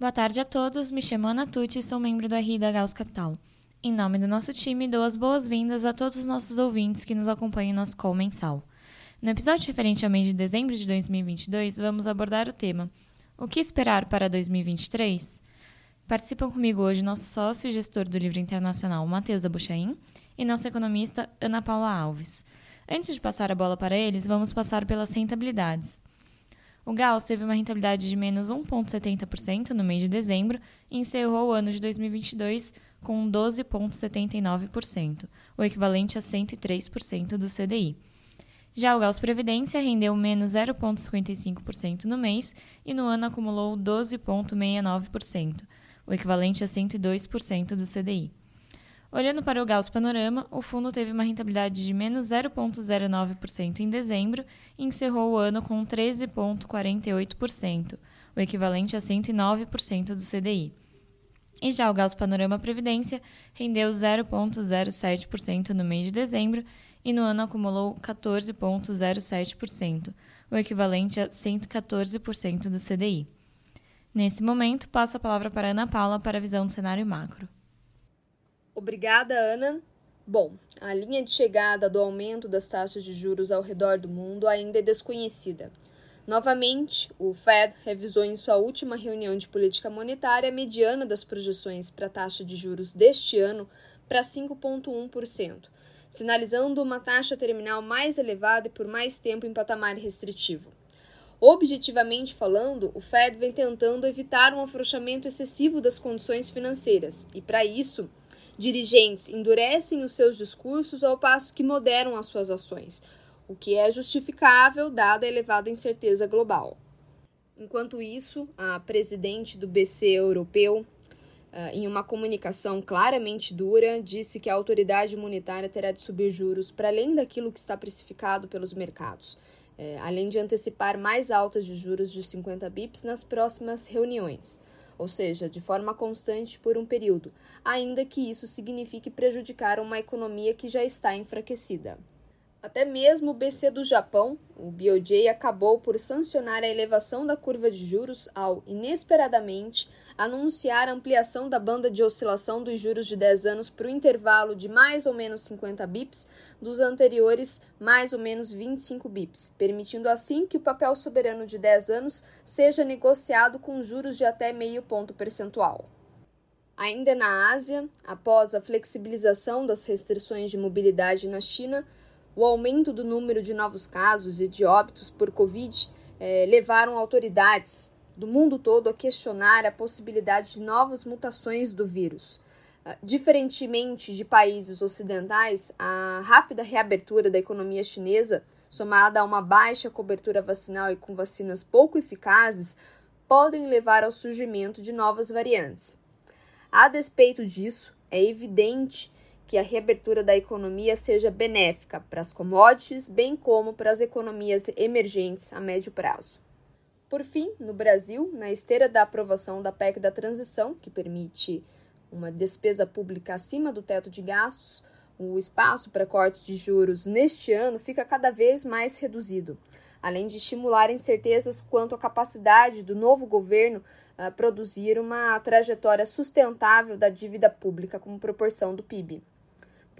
Boa tarde a todos, me chamo Ana Tucci e sou membro do RI da Gauss Capital. Em nome do nosso time, dou as boas-vindas a todos os nossos ouvintes que nos acompanham em nosso call mensal. No episódio referente ao mês de dezembro de 2022, vamos abordar o tema O que esperar para 2023? Participam comigo hoje nosso sócio e gestor do livro internacional, Matheus Abuchain, e nossa economista, Ana Paula Alves. Antes de passar a bola para eles, vamos passar pelas rentabilidades. O Gauss teve uma rentabilidade de menos 1,70% no mês de dezembro e encerrou o ano de 2022 com 12,79%, o equivalente a 103% do CDI. Já o Gauss Previdência rendeu menos 0,55% no mês e no ano acumulou 12,69%, o equivalente a 102% do CDI. Olhando para o Gauss Panorama, o fundo teve uma rentabilidade de menos 0,09% em dezembro e encerrou o ano com 13,48%, o equivalente a 109% do CDI. E já o Gauss Panorama Previdência rendeu 0,07% no mês de dezembro e no ano acumulou 14,07%, o equivalente a 114% do CDI. Nesse momento, passo a palavra para Ana Paula para a visão do cenário macro. Obrigada, Ana. Bom, a linha de chegada do aumento das taxas de juros ao redor do mundo ainda é desconhecida. Novamente, o Fed revisou em sua última reunião de política monetária a mediana das projeções para a taxa de juros deste ano para 5,1%, sinalizando uma taxa terminal mais elevada e por mais tempo em patamar restritivo. Objetivamente falando, o Fed vem tentando evitar um afrouxamento excessivo das condições financeiras e, para isso, Dirigentes endurecem os seus discursos ao passo que moderam as suas ações, o que é justificável dada a elevada incerteza global. Enquanto isso, a presidente do BC europeu, eh, em uma comunicação claramente dura, disse que a autoridade monetária terá de subir juros para além daquilo que está precificado pelos mercados, eh, além de antecipar mais altas de juros de 50 bips nas próximas reuniões ou seja, de forma constante por um período, ainda que isso signifique prejudicar uma economia que já está enfraquecida. Até mesmo o BC do Japão, o BOJ, acabou por sancionar a elevação da curva de juros ao, inesperadamente, anunciar a ampliação da banda de oscilação dos juros de 10 anos para o intervalo de mais ou menos 50 bips dos anteriores mais ou menos 25 bips, permitindo assim que o papel soberano de 10 anos seja negociado com juros de até meio ponto percentual. Ainda na Ásia, após a flexibilização das restrições de mobilidade na China, o aumento do número de novos casos e de óbitos por Covid eh, levaram autoridades do mundo todo a questionar a possibilidade de novas mutações do vírus. Uh, diferentemente de países ocidentais, a rápida reabertura da economia chinesa, somada a uma baixa cobertura vacinal e com vacinas pouco eficazes, podem levar ao surgimento de novas variantes. A despeito disso, é evidente que a reabertura da economia seja benéfica para as commodities, bem como para as economias emergentes a médio prazo. Por fim, no Brasil, na esteira da aprovação da PEC da transição, que permite uma despesa pública acima do teto de gastos, o espaço para corte de juros neste ano fica cada vez mais reduzido, além de estimular incertezas quanto à capacidade do novo governo a produzir uma trajetória sustentável da dívida pública como proporção do PIB.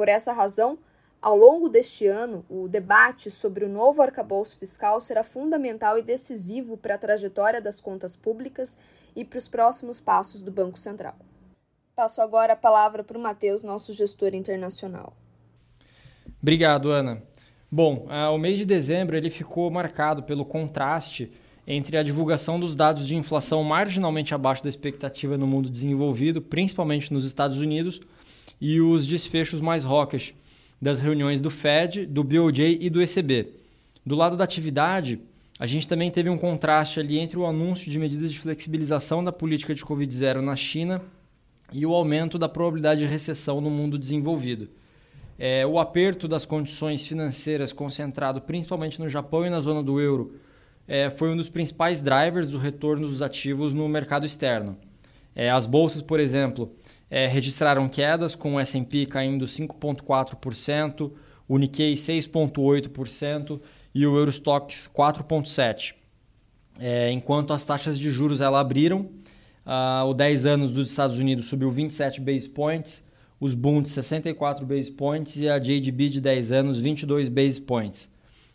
Por essa razão, ao longo deste ano, o debate sobre o novo arcabouço fiscal será fundamental e decisivo para a trajetória das contas públicas e para os próximos passos do Banco Central. Passo agora a palavra para o Matheus, nosso gestor internacional. Obrigado, Ana. Bom, uh, o mês de dezembro ele ficou marcado pelo contraste entre a divulgação dos dados de inflação marginalmente abaixo da expectativa no mundo desenvolvido, principalmente nos Estados Unidos, e os desfechos mais hawkish das reuniões do Fed, do BOJ e do ECB. Do lado da atividade, a gente também teve um contraste ali entre o anúncio de medidas de flexibilização da política de Covid-0 na China e o aumento da probabilidade de recessão no mundo desenvolvido. É, o aperto das condições financeiras concentrado principalmente no Japão e na zona do euro é, foi um dos principais drivers do retorno dos ativos no mercado externo. É, as bolsas, por exemplo, é, registraram quedas, com o S&P caindo 5,4%, o Nikkei 6,8% e o Eurostox 4,7%. É, enquanto as taxas de juros ela abriram, Uh, o 10 anos dos Estados Unidos subiu 27 base points, os Bunds 64 base points e a JGB de 10 anos 22 base points.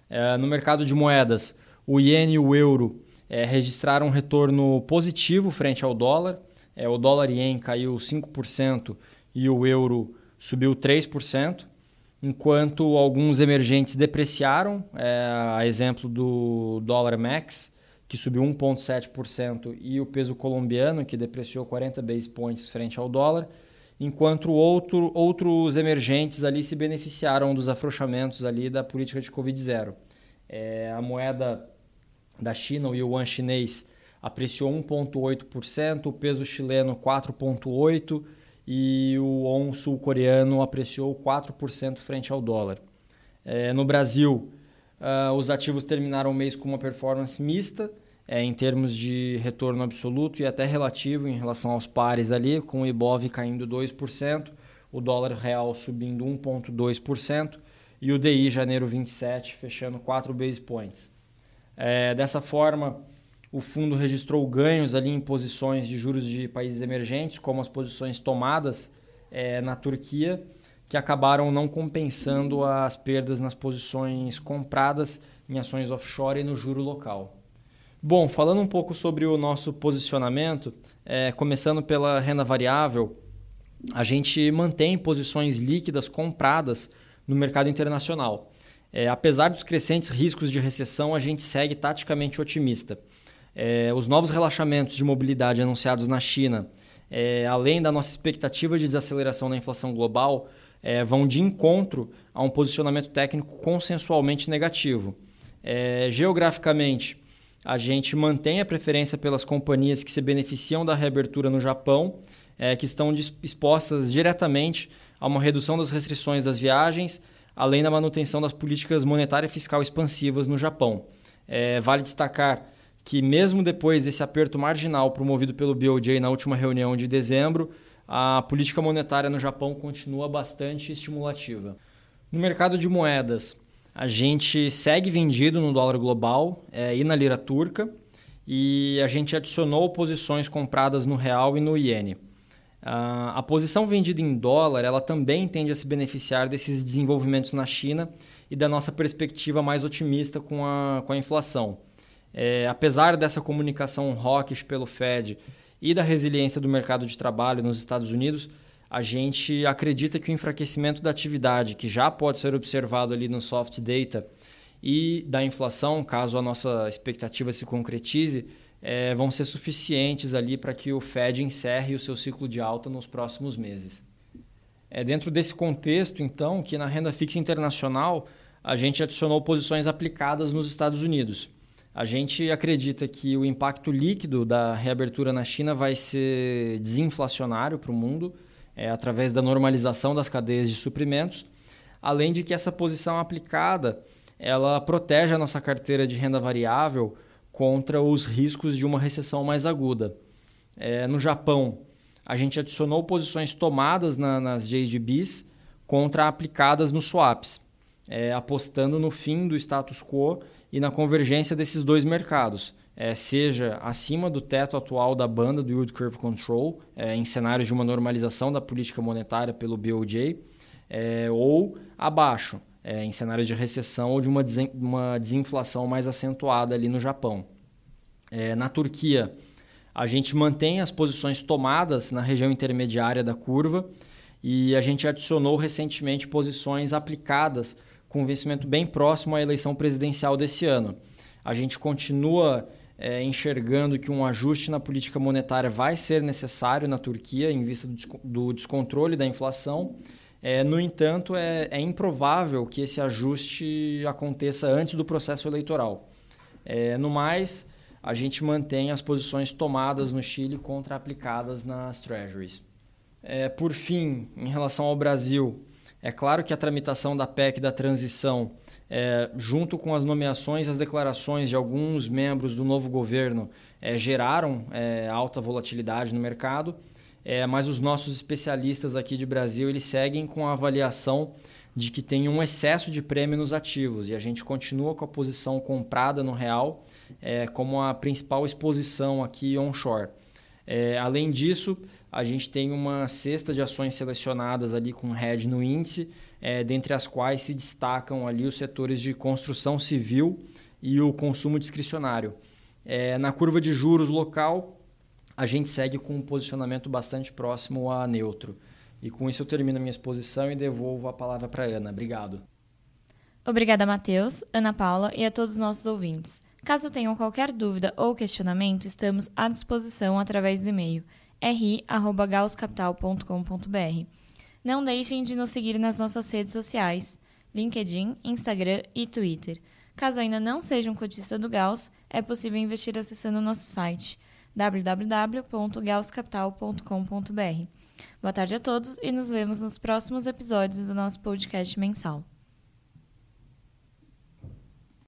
Uh, no mercado de moedas, o iene e o euro uh, registraram um retorno positivo frente ao dólar. É, o dólar ien caiu 5% e o euro subiu 3%, enquanto alguns emergentes depreciaram, é, a exemplo do dólar max, que subiu 1,7%, e o peso colombiano, que depreciou 40 base points frente ao dólar, enquanto outro, outros emergentes ali se beneficiaram dos afrouxamentos ali da política de Covid-0. É, a moeda da China, o yuan chinês, apreciou 1,8%, o peso chileno 4,8% e o ON sul-coreano apreciou 4% frente ao dólar. É, no Brasil, Uh, os ativos terminaram o mês com uma performance mista, é, em termos de retorno absoluto e até relativo em relação aos pares ali, com o Ibov caindo 2%, o dólar real subindo 1,2% e o DI janeiro 27 fechando 4 base points. É, dessa forma, o fundo registrou ganhos ali em posições de juros de países emergentes, como as posições tomadas é, na Turquia, que acabaram não compensando as perdas nas posições compradas em ações offshore e no juro local. Bom, falando um pouco sobre o nosso posicionamento, é, começando pela renda variável, a gente mantém posições líquidas compradas no mercado internacional. É, apesar dos crescentes riscos de recessão, a gente segue taticamente otimista. É, os novos relaxamentos de mobilidade anunciados na China, é, além da nossa expectativa de desaceleração da inflação global, é, vão de encontro a um posicionamento técnico consensualmente negativo. É, geograficamente, a gente mantém a preferência pelas companhias que se beneficiam da reabertura no Japão, é, que estão expostas diretamente a uma redução das restrições das viagens, além da manutenção das políticas monetária e fiscal expansivas no Japão. É, vale destacar que, mesmo depois desse aperto marginal promovido pelo BOJ na última reunião de dezembro, a política monetária no Japão continua bastante estimulativa. No mercado de moedas, a gente segue vendido no dólar global é, e na lira turca, e a gente adicionou posições compradas no real e no iene. a posição vendida em dólar ela também tende a se beneficiar desses desenvolvimentos na China e da nossa perspectiva mais otimista com a, com a inflação. É, apesar dessa comunicação hawkish pelo Fed e da resiliência do mercado de trabalho nos Estados Unidos, a gente acredita que o enfraquecimento da atividade, que já pode ser observado ali no soft data, e da inflação, caso a nossa expectativa se concretize, é, vão ser suficientes ali para que o Fed encerre o seu ciclo de alta nos próximos meses. É dentro desse contexto, então, que na renda fixa internacional a gente adicionou posições aplicadas nos Estados Unidos. A gente acredita que o impacto líquido da reabertura na China vai ser desinflacionário para o mundo, é, através da normalização das cadeias de suprimentos, além de que essa posição aplicada ela protege a nossa carteira de renda variável contra os riscos de uma recessão mais aguda. É, no Japão, a gente adicionou posições tomadas na, nas JGBs contra aplicadas nos swaps, é, apostando no fim do status quo e na convergência desses dois mercados, é, seja acima do teto atual da banda do Yield Curve Control, é, em cenários de uma normalização da política monetária pelo BOJ, é, ou abaixo, é, em cenários de recessão ou de uma, uma desinflação mais acentuada ali no Japão. É, na Turquia, a gente mantém as posições tomadas na região intermediária da curva e a gente adicionou recentemente posições aplicadas com vencimento bem próximo à eleição presidencial desse ano. A gente continua é, enxergando que um ajuste na política monetária vai ser necessário na Turquia em vista do, descontrole da inflação. É, no entanto, é, é, improvável que esse ajuste aconteça antes do processo eleitoral. É, no mais, a gente mantém as posições tomadas no Chile contra aplicadas nas treasuries. É, por fim, em relação ao Brasil, é claro que a tramitação da PEC da transição, é, junto com as nomeações e as declarações de alguns membros do novo governo, é, geraram é, alta volatilidade no mercado, é, mas os nossos especialistas aqui de Brasil eles seguem com a avaliação de que tem um excesso de prêmio nos ativos e a gente continua com a posição comprada no real é, como a principal exposição aqui onshore. É, além disso, a gente tem uma cesta de ações selecionadas ali com RED no índice, é, dentre as quais se destacam ali os setores de construção civil e o consumo discricionário. É, na curva de juros local, a gente segue com um posicionamento bastante próximo a neutro. E com isso eu termino a minha exposição e devolvo a palavra para Ana. Obrigado. Obrigada, Matheus, Ana Paula e a todos os nossos ouvintes. Caso tenham qualquer dúvida ou questionamento, estamos à disposição através do e-mail ri@gauscapital.com.br. Não deixem de nos seguir nas nossas redes sociais: LinkedIn, Instagram e Twitter. Caso ainda não seja um cotista do Gauss, é possível investir acessando o nosso site www.gauscapital.com.br. Boa tarde a todos e nos vemos nos próximos episódios do nosso podcast mensal.